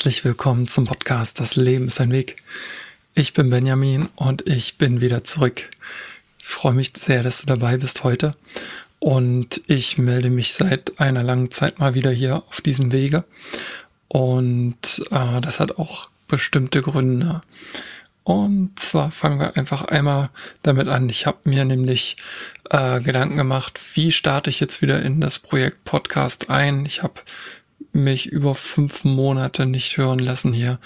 Herzlich willkommen zum Podcast Das Leben ist ein Weg. Ich bin Benjamin und ich bin wieder zurück. Ich freue mich sehr, dass du dabei bist heute. Und ich melde mich seit einer langen Zeit mal wieder hier auf diesem Wege. Und äh, das hat auch bestimmte Gründe. Und zwar fangen wir einfach einmal damit an. Ich habe mir nämlich äh, Gedanken gemacht, wie starte ich jetzt wieder in das Projekt Podcast ein. Ich habe mich über fünf Monate nicht hören lassen hier.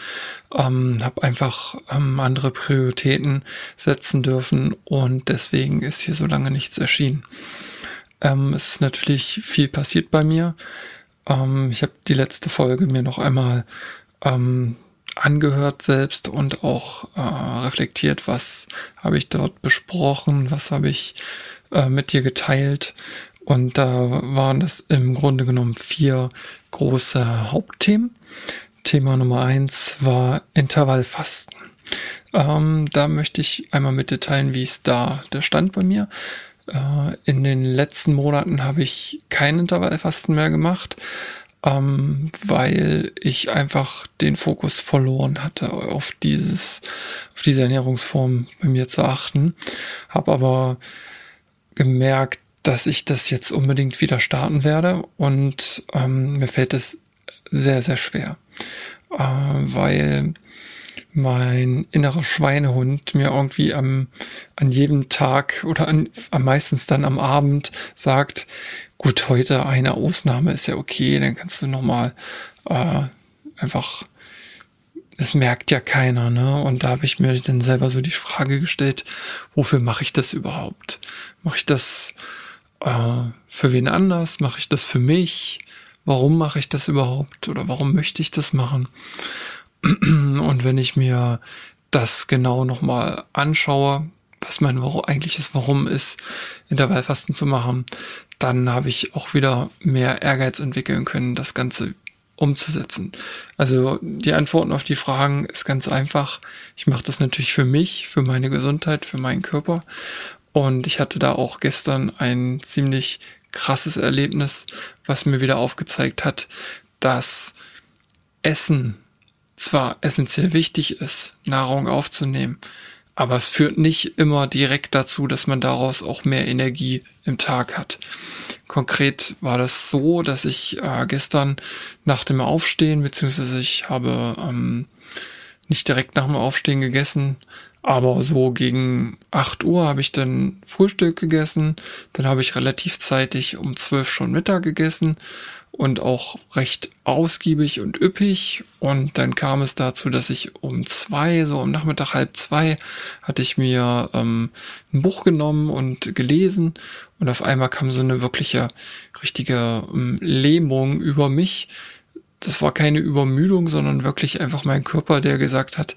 Ähm, habe einfach ähm, andere Prioritäten setzen dürfen und deswegen ist hier so lange nichts erschienen. Ähm, es ist natürlich viel passiert bei mir. Ähm, ich habe die letzte Folge mir noch einmal ähm, angehört selbst und auch äh, reflektiert, was habe ich dort besprochen, was habe ich äh, mit dir geteilt. Und da waren es im Grunde genommen vier große Hauptthemen. Thema Nummer eins war Intervallfasten. Ähm, da möchte ich einmal mit dir teilen, wie es da der Stand bei mir. Äh, in den letzten Monaten habe ich kein Intervallfasten mehr gemacht, ähm, weil ich einfach den Fokus verloren hatte, auf dieses, auf diese Ernährungsform bei mir zu achten. Habe aber gemerkt, dass ich das jetzt unbedingt wieder starten werde und ähm, mir fällt es sehr, sehr schwer, äh, weil mein innerer Schweinehund mir irgendwie am, an jedem Tag oder an, am meistens dann am Abend sagt, gut, heute eine Ausnahme ist ja okay, dann kannst du nochmal äh, einfach, es merkt ja keiner, ne? Und da habe ich mir dann selber so die Frage gestellt, wofür mache ich das überhaupt? Mache ich das äh, für wen anders? Mache ich das für mich? Warum mache ich das überhaupt? Oder warum möchte ich das machen? Und wenn ich mir das genau nochmal anschaue, was mein eigentliches Warum ist, Intervallfasten zu machen, dann habe ich auch wieder mehr Ehrgeiz entwickeln können, das Ganze umzusetzen. Also die Antworten auf die Fragen ist ganz einfach. Ich mache das natürlich für mich, für meine Gesundheit, für meinen Körper und ich hatte da auch gestern ein ziemlich krasses Erlebnis, was mir wieder aufgezeigt hat, dass Essen zwar essentiell wichtig ist, Nahrung aufzunehmen, aber es führt nicht immer direkt dazu, dass man daraus auch mehr Energie im Tag hat. Konkret war das so, dass ich äh, gestern nach dem Aufstehen, beziehungsweise ich habe ähm, nicht direkt nach dem Aufstehen gegessen, aber so gegen 8 Uhr habe ich dann Frühstück gegessen. Dann habe ich relativ zeitig um 12 schon Mittag gegessen und auch recht ausgiebig und üppig. Und dann kam es dazu, dass ich um zwei, so am Nachmittag halb zwei, hatte ich mir ähm, ein Buch genommen und gelesen. Und auf einmal kam so eine wirkliche, richtige ähm, Lähmung über mich. Das war keine Übermüdung, sondern wirklich einfach mein Körper, der gesagt hat,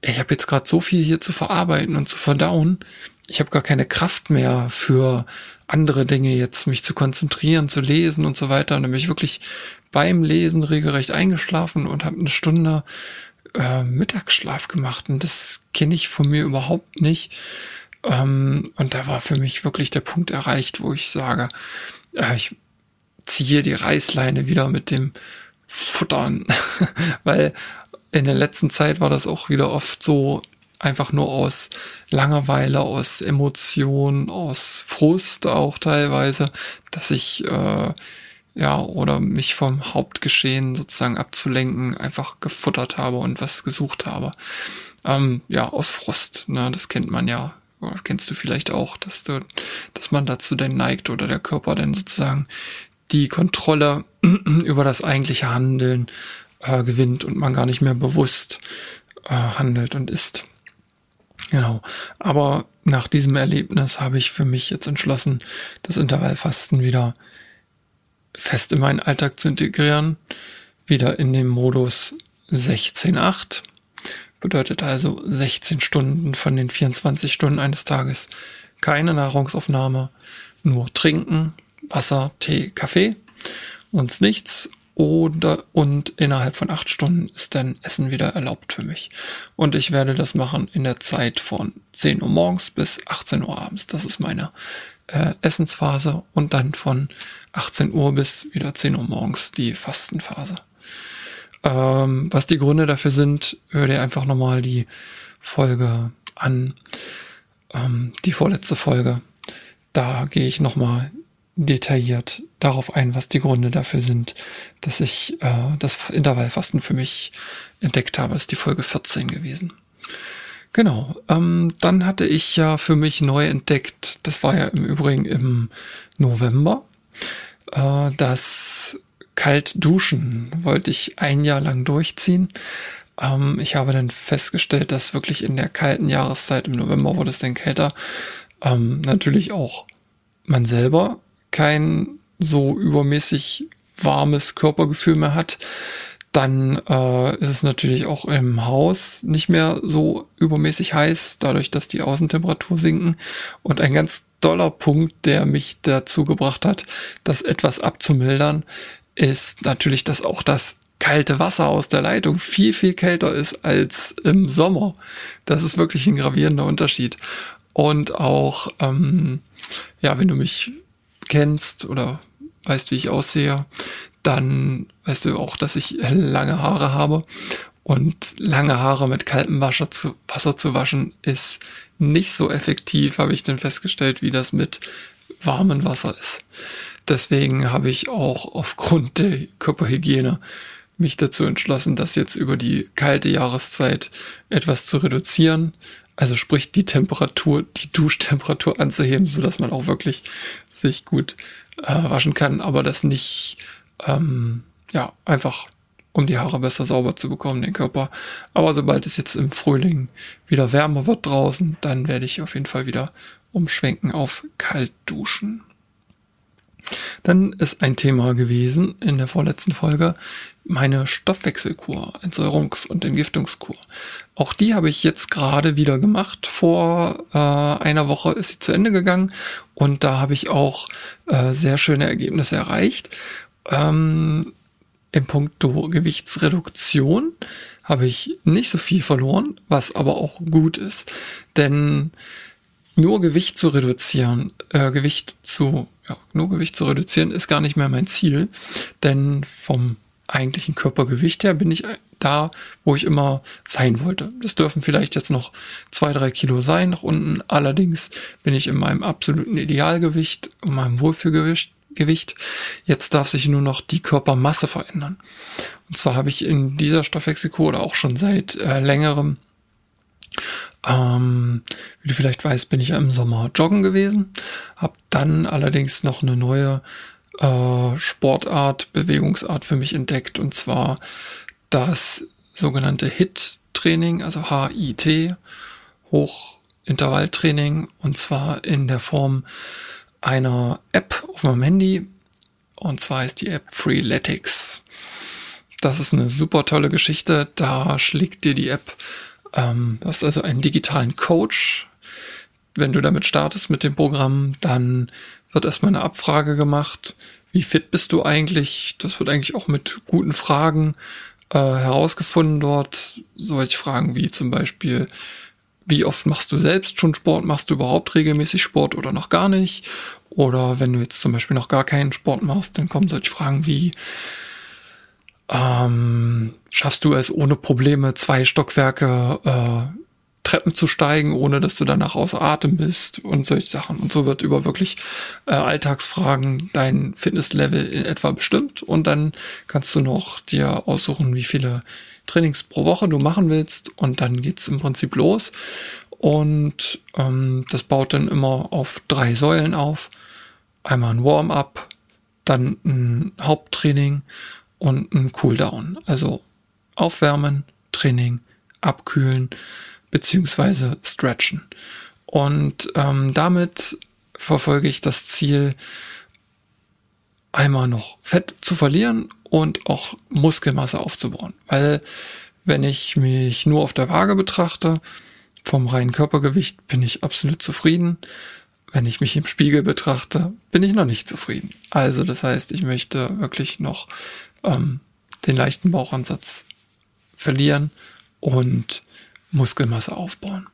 ich habe jetzt gerade so viel hier zu verarbeiten und zu verdauen. Ich habe gar keine Kraft mehr für andere Dinge jetzt, mich zu konzentrieren, zu lesen und so weiter. Und dann bin ich wirklich beim Lesen regelrecht eingeschlafen und habe eine Stunde äh, Mittagsschlaf gemacht. Und das kenne ich von mir überhaupt nicht. Ähm, und da war für mich wirklich der Punkt erreicht, wo ich sage, äh, ich ziehe die Reißleine wieder mit dem Futtern, weil in der letzten Zeit war das auch wieder oft so einfach nur aus Langeweile, aus Emotion, aus Frust auch teilweise, dass ich äh, ja oder mich vom Hauptgeschehen sozusagen abzulenken einfach gefuttert habe und was gesucht habe. Ähm, ja, aus Frust, ne, das kennt man ja. Oder kennst du vielleicht auch, dass du, dass man dazu denn neigt oder der Körper dann sozusagen die Kontrolle über das eigentliche Handeln äh, gewinnt und man gar nicht mehr bewusst äh, handelt und ist. Genau. Aber nach diesem Erlebnis habe ich für mich jetzt entschlossen, das Intervallfasten wieder fest in meinen Alltag zu integrieren. Wieder in dem Modus 16-8. Bedeutet also 16 Stunden von den 24 Stunden eines Tages keine Nahrungsaufnahme, nur trinken, Wasser, Tee, Kaffee, sonst nichts oder und innerhalb von acht Stunden ist dann Essen wieder erlaubt für mich. Und ich werde das machen in der Zeit von 10 Uhr morgens bis 18 Uhr abends. Das ist meine äh, Essensphase und dann von 18 Uhr bis wieder 10 Uhr morgens die Fastenphase. Ähm, was die Gründe dafür sind, hör dir einfach nochmal die Folge an. Ähm, die vorletzte Folge. Da gehe ich nochmal detailliert darauf ein, was die Gründe dafür sind, dass ich äh, das Intervallfasten für mich entdeckt habe. Das ist die Folge 14 gewesen. Genau. Ähm, dann hatte ich ja für mich neu entdeckt, das war ja im Übrigen im November, äh, das Kaltduschen wollte ich ein Jahr lang durchziehen. Ähm, ich habe dann festgestellt, dass wirklich in der kalten Jahreszeit, im November wurde es dann kälter, ähm, natürlich auch man selber kein so übermäßig warmes Körpergefühl mehr hat, dann äh, ist es natürlich auch im Haus nicht mehr so übermäßig heiß, dadurch, dass die Außentemperatur sinken. Und ein ganz doller Punkt, der mich dazu gebracht hat, das etwas abzumildern, ist natürlich, dass auch das kalte Wasser aus der Leitung viel, viel kälter ist als im Sommer. Das ist wirklich ein gravierender Unterschied. Und auch, ähm, ja, wenn du mich kennst oder weißt, wie ich aussehe, dann weißt du auch, dass ich lange Haare habe. Und lange Haare mit kaltem Wasser zu, Wasser zu waschen ist nicht so effektiv, habe ich dann festgestellt, wie das mit warmem Wasser ist. Deswegen habe ich auch aufgrund der Körperhygiene mich dazu entschlossen, das jetzt über die kalte Jahreszeit etwas zu reduzieren. Also sprich die Temperatur, die Duschtemperatur anzuheben, so dass man auch wirklich sich gut äh, waschen kann, aber das nicht ähm, ja einfach um die Haare besser sauber zu bekommen, den Körper. Aber sobald es jetzt im Frühling wieder wärmer wird draußen, dann werde ich auf jeden Fall wieder umschwenken auf kalt duschen. Dann ist ein Thema gewesen in der vorletzten Folge meine Stoffwechselkur, Entsäuerungs- und Entgiftungskur. Auch die habe ich jetzt gerade wieder gemacht. Vor äh, einer Woche ist sie zu Ende gegangen und da habe ich auch äh, sehr schöne Ergebnisse erreicht. Ähm, Im Punkt Gewichtsreduktion habe ich nicht so viel verloren, was aber auch gut ist. Denn nur Gewicht zu reduzieren, äh, Gewicht zu, ja, nur Gewicht zu reduzieren ist gar nicht mehr mein Ziel, denn vom eigentlichen Körpergewicht her bin ich da, wo ich immer sein wollte. Das dürfen vielleicht jetzt noch zwei, drei Kilo sein nach unten. Allerdings bin ich in meinem absoluten Idealgewicht, in meinem Wohlfühlgewicht. Gewicht. Jetzt darf sich nur noch die Körpermasse verändern. Und zwar habe ich in dieser Stoffwechselkur oder auch schon seit äh, längerem ähm, wie du vielleicht weißt, bin ich im Sommer joggen gewesen, habe dann allerdings noch eine neue äh, Sportart, Bewegungsart für mich entdeckt und zwar das sogenannte HIT-Training, also H-I-T, Hochintervalltraining und zwar in der Form einer App auf meinem Handy und zwar ist die App Freeletics. Das ist eine super tolle Geschichte. Da schlägt dir die App ähm, du hast also einen digitalen Coach. Wenn du damit startest mit dem Programm, dann wird erstmal eine Abfrage gemacht. Wie fit bist du eigentlich? Das wird eigentlich auch mit guten Fragen äh, herausgefunden dort. Solche Fragen wie zum Beispiel, wie oft machst du selbst schon Sport? Machst du überhaupt regelmäßig Sport oder noch gar nicht? Oder wenn du jetzt zum Beispiel noch gar keinen Sport machst, dann kommen solche Fragen wie, ähm, schaffst du es ohne Probleme, zwei Stockwerke äh, Treppen zu steigen, ohne dass du danach außer Atem bist und solche Sachen. Und so wird über wirklich äh, Alltagsfragen dein Fitnesslevel in etwa bestimmt und dann kannst du noch dir aussuchen, wie viele Trainings pro Woche du machen willst und dann geht's im Prinzip los. Und ähm, das baut dann immer auf drei Säulen auf. Einmal ein Warm-up, dann ein Haupttraining und ein Cooldown. Also aufwärmen, Training, abkühlen beziehungsweise stretchen. Und ähm, damit verfolge ich das Ziel, einmal noch Fett zu verlieren und auch Muskelmasse aufzubauen. Weil wenn ich mich nur auf der Waage betrachte, vom reinen Körpergewicht bin ich absolut zufrieden. Wenn ich mich im Spiegel betrachte, bin ich noch nicht zufrieden. Also das heißt, ich möchte wirklich noch ähm, den leichten Bauchansatz verlieren und Muskelmasse aufbauen.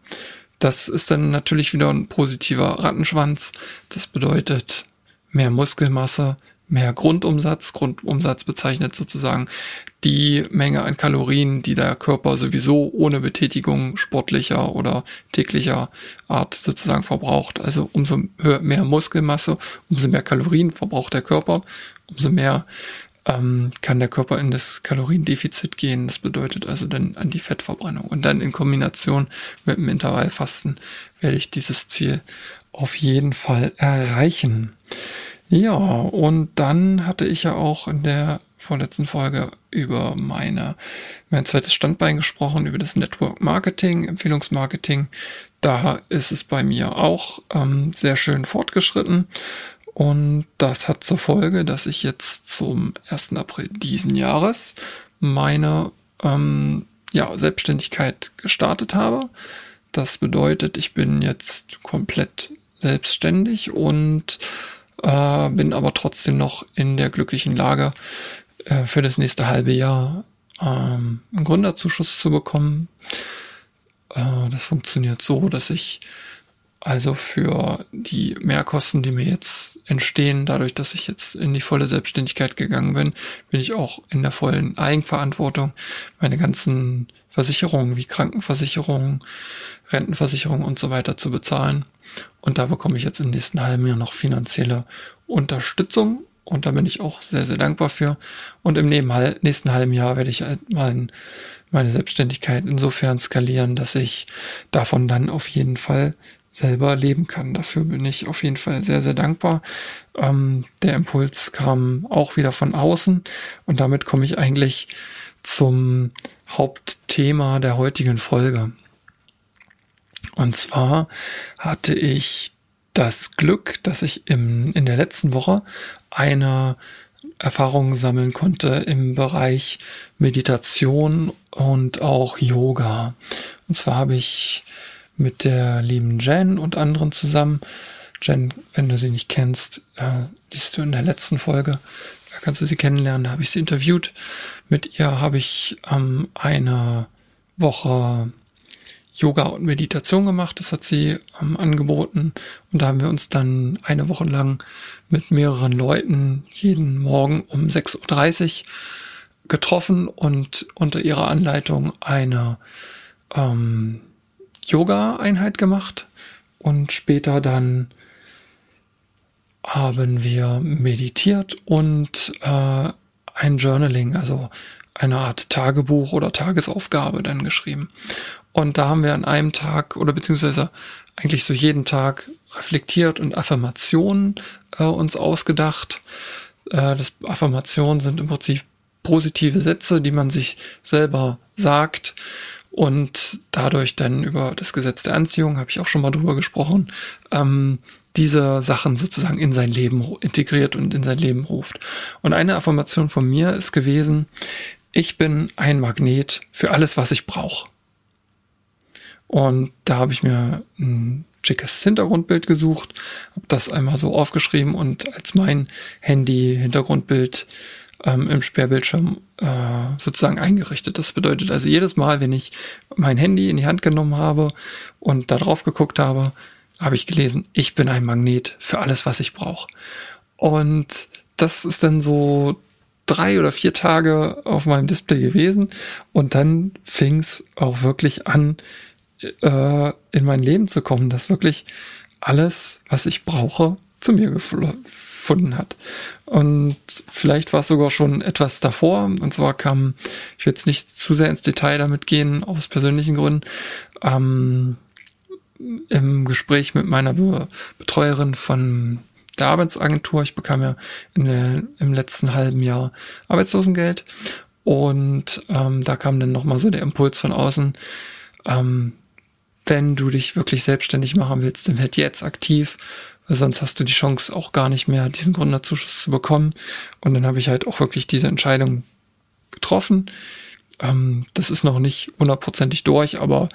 Das ist dann natürlich wieder ein positiver Rattenschwanz. Das bedeutet mehr Muskelmasse, mehr Grundumsatz. Grundumsatz bezeichnet sozusagen die Menge an Kalorien, die der Körper sowieso ohne Betätigung sportlicher oder täglicher Art sozusagen verbraucht. Also umso mehr Muskelmasse, umso mehr Kalorien verbraucht der Körper, umso mehr ähm, kann der Körper in das Kaloriendefizit gehen. Das bedeutet also dann an die Fettverbrennung. Und dann in Kombination mit dem Intervallfasten werde ich dieses Ziel auf jeden Fall erreichen. Ja, und dann hatte ich ja auch in der vorletzten Folge über meine, mein zweites Standbein gesprochen, über das Network Marketing, Empfehlungsmarketing. Da ist es bei mir auch ähm, sehr schön fortgeschritten. Und das hat zur Folge, dass ich jetzt zum 1. April diesen Jahres meine ähm, ja, Selbstständigkeit gestartet habe. Das bedeutet, ich bin jetzt komplett selbstständig und äh, bin aber trotzdem noch in der glücklichen Lage, äh, für das nächste halbe Jahr ähm, einen Gründerzuschuss zu bekommen. Äh, das funktioniert so, dass ich also für die Mehrkosten, die mir jetzt entstehen, dadurch, dass ich jetzt in die volle Selbstständigkeit gegangen bin, bin ich auch in der vollen Eigenverantwortung. Meine ganzen Versicherungen wie Krankenversicherung, Rentenversicherung und so weiter zu bezahlen. Und da bekomme ich jetzt im nächsten halben Jahr noch finanzielle Unterstützung. Und da bin ich auch sehr, sehr dankbar für. Und im nächsten halben Jahr werde ich halt mein, meine Selbstständigkeit insofern skalieren, dass ich davon dann auf jeden Fall selber leben kann. Dafür bin ich auf jeden Fall sehr, sehr dankbar. Ähm, der Impuls kam auch wieder von außen und damit komme ich eigentlich zum Hauptthema der heutigen Folge. Und zwar hatte ich das Glück, dass ich im, in der letzten Woche eine Erfahrung sammeln konnte im Bereich Meditation und auch Yoga. Und zwar habe ich mit der lieben Jen und anderen zusammen. Jen, wenn du sie nicht kennst, äh, liest du in der letzten Folge. Da kannst du sie kennenlernen. Da habe ich sie interviewt. Mit ihr habe ich ähm, eine Woche Yoga und Meditation gemacht. Das hat sie ähm, angeboten. Und da haben wir uns dann eine Woche lang mit mehreren Leuten jeden Morgen um 6.30 Uhr getroffen und unter ihrer Anleitung eine ähm, Yoga-Einheit gemacht und später dann haben wir meditiert und äh, ein Journaling, also eine Art Tagebuch oder Tagesaufgabe dann geschrieben. Und da haben wir an einem Tag oder beziehungsweise eigentlich so jeden Tag reflektiert und Affirmationen äh, uns ausgedacht. Äh, das Affirmationen sind im Prinzip positive Sätze, die man sich selber sagt und dadurch dann über das Gesetz der Anziehung, habe ich auch schon mal drüber gesprochen, ähm, diese Sachen sozusagen in sein Leben integriert und in sein Leben ruft. Und eine Affirmation von mir ist gewesen, ich bin ein Magnet für alles, was ich brauche. Und da habe ich mir ein schickes Hintergrundbild gesucht, habe das einmal so aufgeschrieben und als mein Handy-Hintergrundbild ähm, im Sperrbildschirm äh, sozusagen eingerichtet. Das bedeutet also jedes Mal, wenn ich mein Handy in die Hand genommen habe und da drauf geguckt habe, habe ich gelesen, ich bin ein Magnet für alles, was ich brauche. Und das ist dann so drei oder vier Tage auf meinem Display gewesen und dann fing es auch wirklich an, äh, in mein Leben zu kommen, dass wirklich alles, was ich brauche, zu mir geflogen gefunden hat. Und vielleicht war es sogar schon etwas davor. Und zwar kam, ich will jetzt nicht zu sehr ins Detail damit gehen, aus persönlichen Gründen, ähm, im Gespräch mit meiner Be Betreuerin von der Arbeitsagentur. Ich bekam ja der, im letzten halben Jahr Arbeitslosengeld. Und ähm, da kam dann nochmal so der Impuls von außen, ähm, wenn du dich wirklich selbstständig machen willst, dann werd jetzt aktiv weil sonst hast du die Chance auch gar nicht mehr, diesen Gründerzuschuss zu bekommen. Und dann habe ich halt auch wirklich diese Entscheidung getroffen. Ähm, das ist noch nicht hundertprozentig durch, aber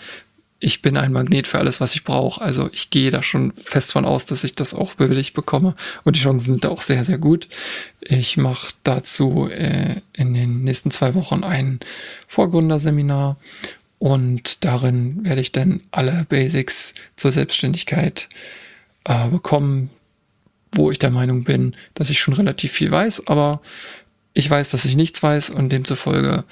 ich bin ein Magnet für alles, was ich brauche. Also ich gehe da schon fest von aus, dass ich das auch bewilligt bekomme. Und die Chancen sind da auch sehr, sehr gut. Ich mache dazu äh, in den nächsten zwei Wochen ein Vorgründerseminar. Und darin werde ich dann alle Basics zur Selbstständigkeit äh, bekommen, wo ich der Meinung bin, dass ich schon relativ viel weiß, aber ich weiß, dass ich nichts weiß und demzufolge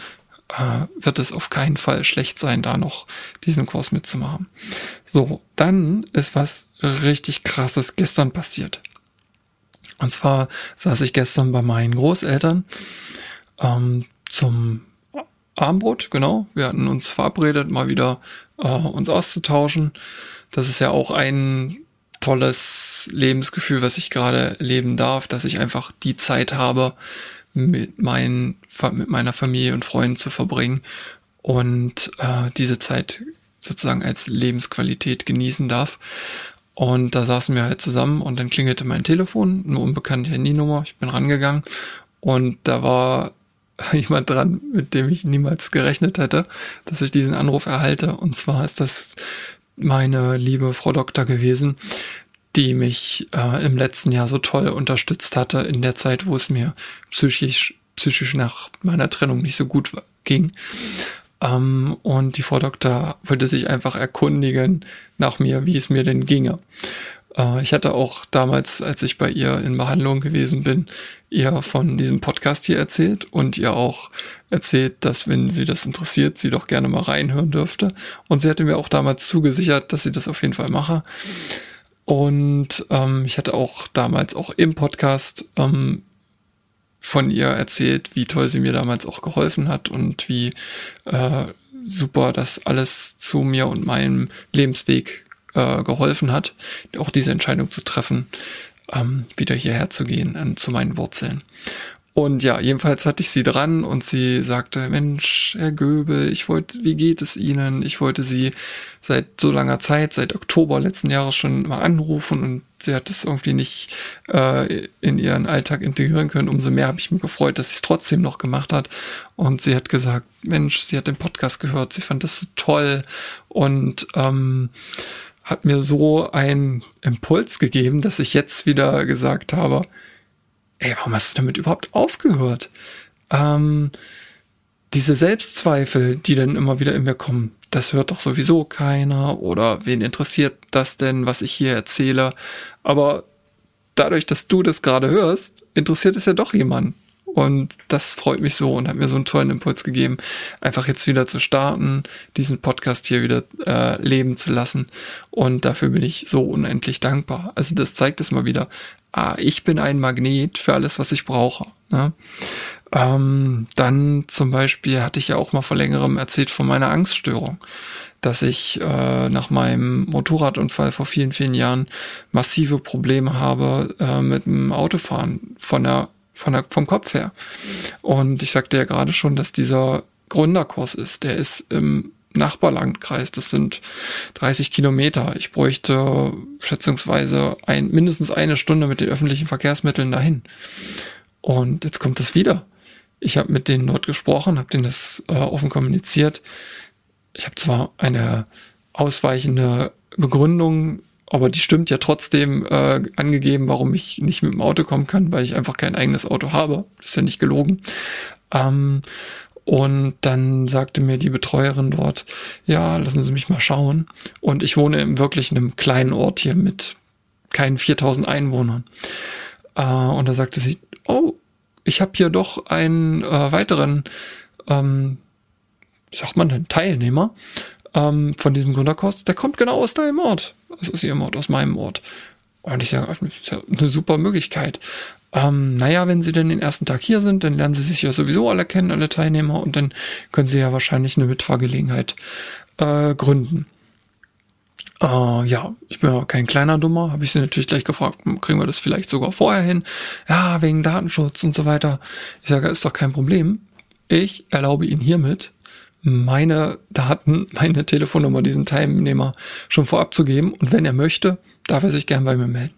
äh, wird es auf keinen Fall schlecht sein, da noch diesen Kurs mitzumachen. So, dann ist was richtig krasses gestern passiert. Und zwar saß ich gestern bei meinen Großeltern ähm, zum Abendbrot, genau. Wir hatten uns verabredet, mal wieder äh, uns auszutauschen. Das ist ja auch ein tolles Lebensgefühl, was ich gerade leben darf, dass ich einfach die Zeit habe, mit, mein, mit meiner Familie und Freunden zu verbringen und äh, diese Zeit sozusagen als Lebensqualität genießen darf. Und da saßen wir halt zusammen und dann klingelte mein Telefon, eine unbekannte Handynummer. Ich bin rangegangen und da war jemand dran, mit dem ich niemals gerechnet hätte, dass ich diesen Anruf erhalte. Und zwar ist das meine liebe Frau Doktor gewesen, die mich äh, im letzten Jahr so toll unterstützt hatte in der Zeit, wo es mir psychisch, psychisch nach meiner Trennung nicht so gut ging. Ähm, und die Frau Doktor wollte sich einfach erkundigen nach mir, wie es mir denn ginge. Äh, ich hatte auch damals, als ich bei ihr in Behandlung gewesen bin, ihr von diesem Podcast hier erzählt und ihr auch erzählt, dass wenn sie das interessiert, sie doch gerne mal reinhören dürfte. Und sie hatte mir auch damals zugesichert, dass sie das auf jeden Fall mache. Und ähm, ich hatte auch damals auch im Podcast ähm, von ihr erzählt, wie toll sie mir damals auch geholfen hat und wie äh, super das alles zu mir und meinem Lebensweg äh, geholfen hat, auch diese Entscheidung zu treffen, ähm, wieder hierher zu gehen, äh, zu meinen Wurzeln. Und ja, jedenfalls hatte ich sie dran und sie sagte, Mensch, Herr Göbel, ich wollte, wie geht es Ihnen? Ich wollte Sie seit so langer Zeit, seit Oktober letzten Jahres schon mal anrufen und sie hat es irgendwie nicht äh, in ihren Alltag integrieren können. Umso mehr habe ich mich gefreut, dass sie es trotzdem noch gemacht hat. Und sie hat gesagt, Mensch, sie hat den Podcast gehört, sie fand das so toll und ähm, hat mir so einen Impuls gegeben, dass ich jetzt wieder gesagt habe, ey, warum hast du damit überhaupt aufgehört? Ähm, diese Selbstzweifel, die dann immer wieder in mir kommen, das hört doch sowieso keiner oder wen interessiert das denn, was ich hier erzähle? Aber dadurch, dass du das gerade hörst, interessiert es ja doch jemanden. Und das freut mich so und hat mir so einen tollen Impuls gegeben, einfach jetzt wieder zu starten, diesen Podcast hier wieder äh, leben zu lassen. Und dafür bin ich so unendlich dankbar. Also das zeigt es mal wieder. Ah, ich bin ein Magnet für alles, was ich brauche. Ne? Ähm, dann zum Beispiel hatte ich ja auch mal vor längerem erzählt von meiner Angststörung, dass ich äh, nach meinem Motorradunfall vor vielen, vielen Jahren massive Probleme habe äh, mit dem Autofahren von der, von der, vom Kopf her. Und ich sagte ja gerade schon, dass dieser Gründerkurs ist. Der ist im Nachbarlandkreis. Das sind 30 Kilometer. Ich bräuchte schätzungsweise ein, mindestens eine Stunde mit den öffentlichen Verkehrsmitteln dahin. Und jetzt kommt das wieder. Ich habe mit denen dort gesprochen, habe denen das äh, offen kommuniziert. Ich habe zwar eine ausweichende Begründung, aber die stimmt ja trotzdem äh, angegeben, warum ich nicht mit dem Auto kommen kann, weil ich einfach kein eigenes Auto habe. Das ist ja nicht gelogen. Ähm, und dann sagte mir die Betreuerin dort, ja, lassen Sie mich mal schauen. Und ich wohne im wirklich in einem kleinen Ort hier mit keinen 4000 Einwohnern. Äh, und da sagte sie, oh, ich habe hier doch einen äh, weiteren, ähm, wie sagt man denn, Teilnehmer ähm, von diesem Gründerkurs, der kommt genau aus deinem Ort. Also aus ihrem Ort, aus meinem Ort. Und ich sage, das ist ja eine super Möglichkeit ähm, naja, wenn sie denn den ersten Tag hier sind, dann lernen sie sich ja sowieso alle kennen, alle Teilnehmer, und dann können sie ja wahrscheinlich eine Mitfahrgelegenheit äh, gründen. Uh, ja, ich bin ja kein kleiner Dummer, habe ich sie natürlich gleich gefragt, hm, kriegen wir das vielleicht sogar vorher hin? Ja, wegen Datenschutz und so weiter. Ich sage, ist doch kein Problem. Ich erlaube Ihnen hiermit, meine Daten, meine Telefonnummer diesem Teilnehmer schon vorab zu geben. Und wenn er möchte, darf er sich gern bei mir melden.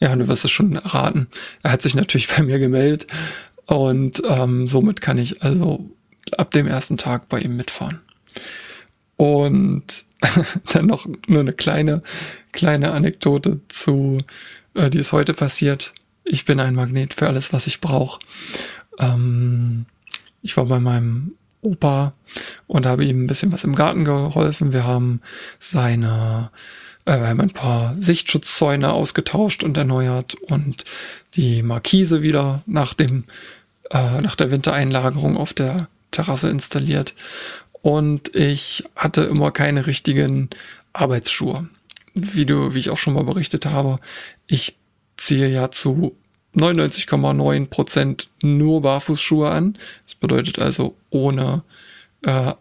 Ja, du wirst es schon erraten. Er hat sich natürlich bei mir gemeldet und ähm, somit kann ich also ab dem ersten Tag bei ihm mitfahren. Und dann noch nur eine kleine, kleine Anekdote zu, äh, die ist heute passiert. Ich bin ein Magnet für alles, was ich brauche. Ähm, ich war bei meinem Opa und habe ihm ein bisschen was im Garten geholfen. Wir haben seine äh, wir haben ein paar Sichtschutzzäune ausgetauscht und erneuert und die Markise wieder nach dem äh, nach der Wintereinlagerung auf der Terrasse installiert. Und ich hatte immer keine richtigen Arbeitsschuhe. Wie du, wie ich auch schon mal berichtet habe, ich ziehe ja zu 99,9 Prozent nur Barfußschuhe an. Das bedeutet also ohne äh,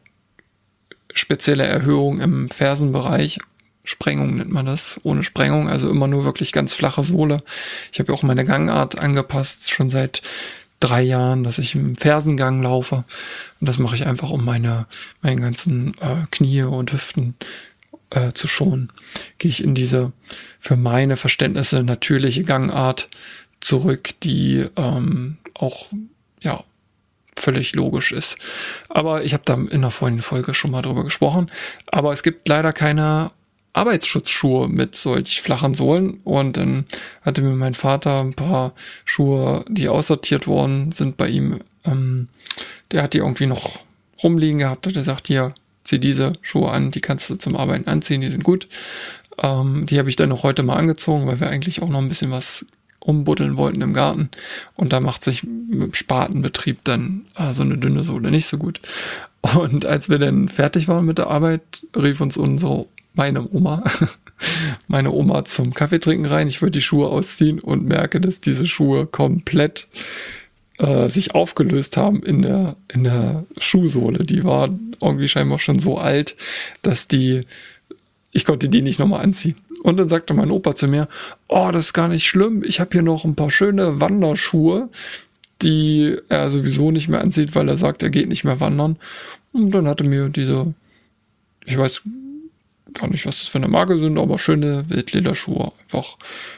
spezielle Erhöhung im Fersenbereich. Sprengung nennt man das, ohne Sprengung, also immer nur wirklich ganz flache Sohle. Ich habe auch meine Gangart angepasst, schon seit drei Jahren, dass ich im Fersengang laufe. Und das mache ich einfach, um meine, meine ganzen äh, Knie und Hüften äh, zu schonen. Gehe ich in diese für meine Verständnisse natürliche Gangart zurück, die ähm, auch ja völlig logisch ist. Aber ich habe da in der vorigen Folge schon mal drüber gesprochen. Aber es gibt leider keine Arbeitsschutzschuhe mit solch flachen Sohlen und dann hatte mir mein Vater ein paar Schuhe, die aussortiert worden sind bei ihm. Ähm, der hat die irgendwie noch rumliegen gehabt. Der sagt, hier, zieh diese Schuhe an, die kannst du zum Arbeiten anziehen, die sind gut. Ähm, die habe ich dann noch heute mal angezogen, weil wir eigentlich auch noch ein bisschen was umbuddeln wollten im Garten. Und da macht sich mit Spatenbetrieb dann äh, so eine dünne Sohle nicht so gut. Und als wir dann fertig waren mit der Arbeit, rief uns unsere, meine Oma, meine Oma zum Kaffeetrinken rein. Ich wollte die Schuhe ausziehen und merke, dass diese Schuhe komplett äh, sich aufgelöst haben in der, in der Schuhsohle. Die war irgendwie scheinbar schon so alt, dass die, ich konnte die nicht nochmal anziehen. Und dann sagte mein Opa zu mir, oh, das ist gar nicht schlimm, ich habe hier noch ein paar schöne Wanderschuhe, die er sowieso nicht mehr anzieht, weil er sagt, er geht nicht mehr wandern. Und dann hatte mir diese, ich weiß gar nicht, was das für eine Marke sind, aber schöne Wildlederschuhe einfach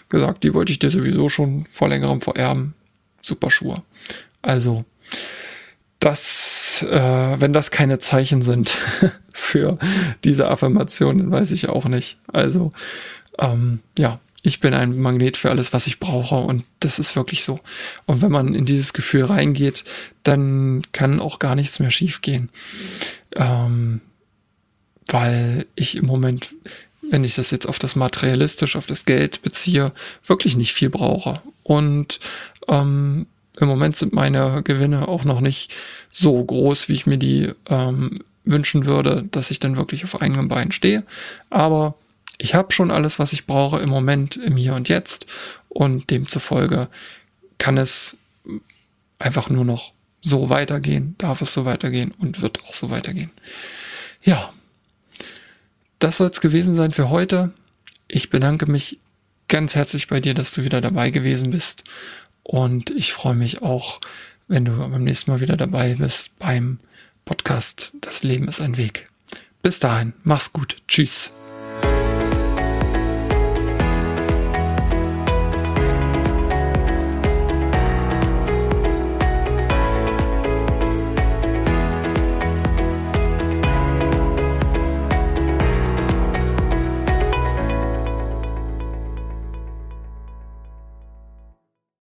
gesagt, die wollte ich dir sowieso schon vor längerem vererben. Super Schuhe. Also, das, äh, wenn das keine Zeichen sind für diese Affirmation, dann weiß ich auch nicht. Also, ähm, ja, ich bin ein Magnet für alles, was ich brauche und das ist wirklich so. Und wenn man in dieses Gefühl reingeht, dann kann auch gar nichts mehr schiefgehen. Ähm, weil ich im Moment, wenn ich das jetzt auf das Materialistisch, auf das Geld beziehe, wirklich nicht viel brauche. Und ähm, im Moment sind meine Gewinne auch noch nicht so groß, wie ich mir die ähm, wünschen würde, dass ich dann wirklich auf eigenen Beinen stehe. Aber ich habe schon alles, was ich brauche im Moment, im Hier und Jetzt. Und demzufolge kann es einfach nur noch so weitergehen, darf es so weitergehen und wird auch so weitergehen. Ja, das soll es gewesen sein für heute. Ich bedanke mich ganz herzlich bei dir, dass du wieder dabei gewesen bist. Und ich freue mich auch, wenn du beim nächsten Mal wieder dabei bist beim Podcast Das Leben ist ein Weg. Bis dahin, mach's gut. Tschüss.